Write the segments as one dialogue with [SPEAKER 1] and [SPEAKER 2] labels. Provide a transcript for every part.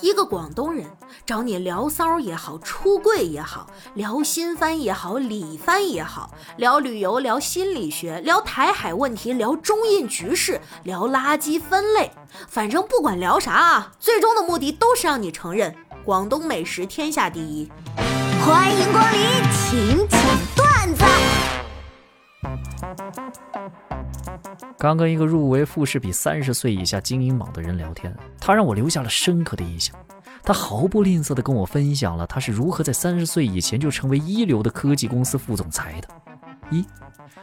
[SPEAKER 1] 一个广东人找你聊骚也好，出柜也好，聊新番也好，李番也好，聊旅游，聊心理学，聊台海问题，聊中印局势，聊垃圾分类，反正不管聊啥啊，最终的目的都是让你承认广东美食天下第一。
[SPEAKER 2] 欢迎光临，请讲段子。
[SPEAKER 3] 刚跟一个入围富士比三十岁以下精英榜的人聊天，他让我留下了深刻的印象。他毫不吝啬地跟我分享了他是如何在三十岁以前就成为一流的科技公司副总裁的：一、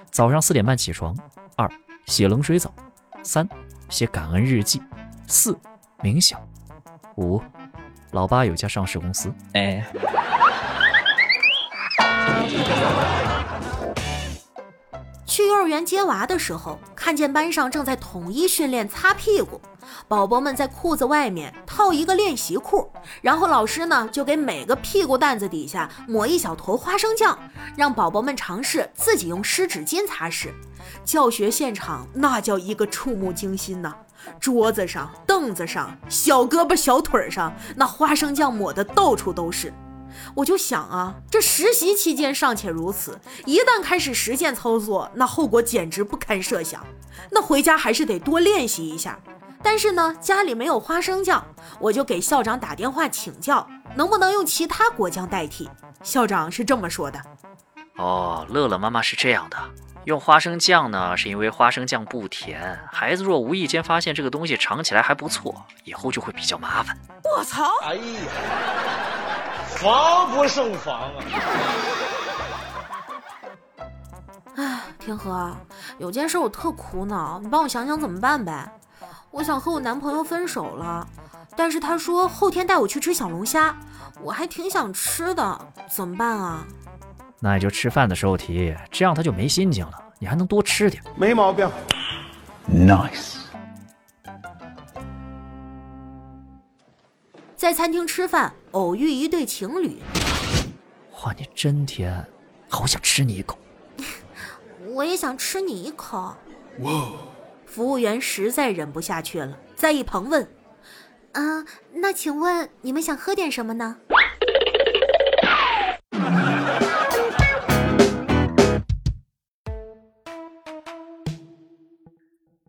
[SPEAKER 3] 早上四点半起床；二、写冷水澡；三、写感恩日记；四、冥想；五、老爸有家上市公司。哎。
[SPEAKER 1] 去幼儿园接娃的时候，看见班上正在统一训练擦屁股，宝宝们在裤子外面套一个练习裤，然后老师呢就给每个屁股蛋子底下抹一小坨花生酱，让宝宝们尝试自己用湿纸巾擦拭。教学现场那叫一个触目惊心呐！桌子上、凳子上、小胳膊、小腿上，那花生酱抹的到处都是。我就想啊，这实习期间尚且如此，一旦开始实践操作，那后果简直不堪设想。那回家还是得多练习一下。但是呢，家里没有花生酱，我就给校长打电话请教，能不能用其他果酱代替。校长是这么说的：
[SPEAKER 3] 哦，乐乐妈妈是这样的，用花生酱呢，是因为花生酱不甜，孩子若无意间发现这个东西尝起来还不错，以后就会比较麻烦。
[SPEAKER 1] 我操！哎
[SPEAKER 4] 呀！防不胜防啊！
[SPEAKER 1] 哎，天河，有件事我特苦恼，你帮我想想怎么办呗？我想和我男朋友分手了，但是他说后天带我去吃小龙虾，我还挺想吃的，怎么办啊？
[SPEAKER 3] 那也就吃饭的时候提，这样他就没心情了，你还能多吃点。
[SPEAKER 4] 没毛病，nice。
[SPEAKER 1] 在餐厅吃饭，偶遇一对情侣。
[SPEAKER 3] 哇，你真甜，好想吃你一口。
[SPEAKER 1] 我也想吃你一口。哇！服务员实在忍不下去了，在一旁问：“啊，那请问你们想喝点什么呢？”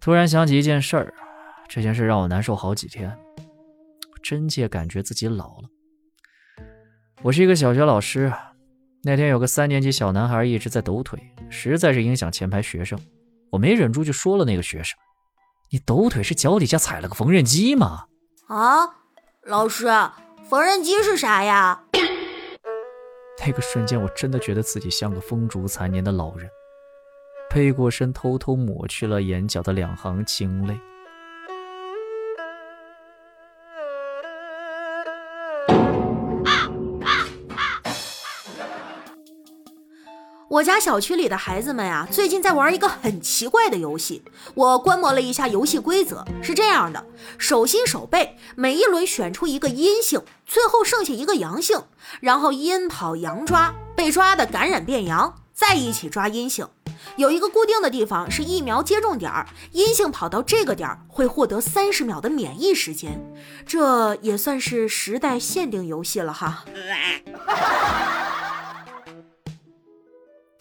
[SPEAKER 3] 突然想起一件事儿，这件事让我难受好几天。真切感觉自己老了。我是一个小学老师，那天有个三年级小男孩一直在抖腿，实在是影响前排学生。我没忍住就说了那个学生：“你抖腿是脚底下踩了个缝纫机吗？”
[SPEAKER 1] 啊，老师，缝纫机是啥呀？
[SPEAKER 3] 那个瞬间，我真的觉得自己像个风烛残年的老人，背过身，偷偷抹去了眼角的两行清泪。
[SPEAKER 1] 我家小区里的孩子们呀，最近在玩一个很奇怪的游戏。我观摩了一下游戏规则，是这样的：手心手背，每一轮选出一个阴性，最后剩下一个阳性，然后阴跑阳抓，被抓的感染变阳，再一起抓阴性。有一个固定的地方是疫苗接种点儿，阴性跑到这个点儿会获得三十秒的免疫时间，这也算是时代限定游戏了哈。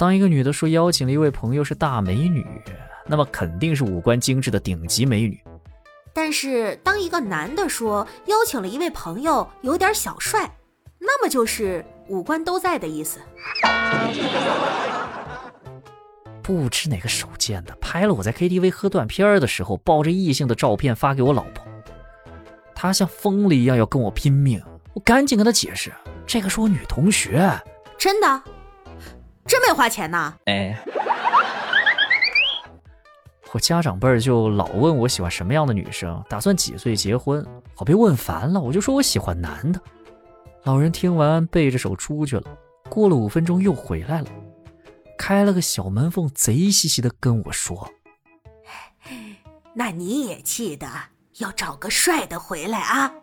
[SPEAKER 3] 当一个女的说邀请了一位朋友是大美女，那么肯定是五官精致的顶级美女。
[SPEAKER 1] 但是当一个男的说邀请了一位朋友有点小帅，那么就是五官都在的意思。
[SPEAKER 3] 不知哪个手贱的拍了我在 KTV 喝断片的时候抱着异性的照片发给我老婆，她像疯了一样要跟我拼命，我赶紧跟她解释，这个是我女同学，
[SPEAKER 1] 真的。真没花钱呐！
[SPEAKER 3] 哎，我家长辈儿就老问我喜欢什么样的女生，打算几岁结婚。我被问烦了，我就说我喜欢男的。老人听完，背着手出去了。过了五分钟又回来了，开了个小门缝，贼兮兮的跟我说：“
[SPEAKER 1] 那你也记得要找个帅的回来啊。”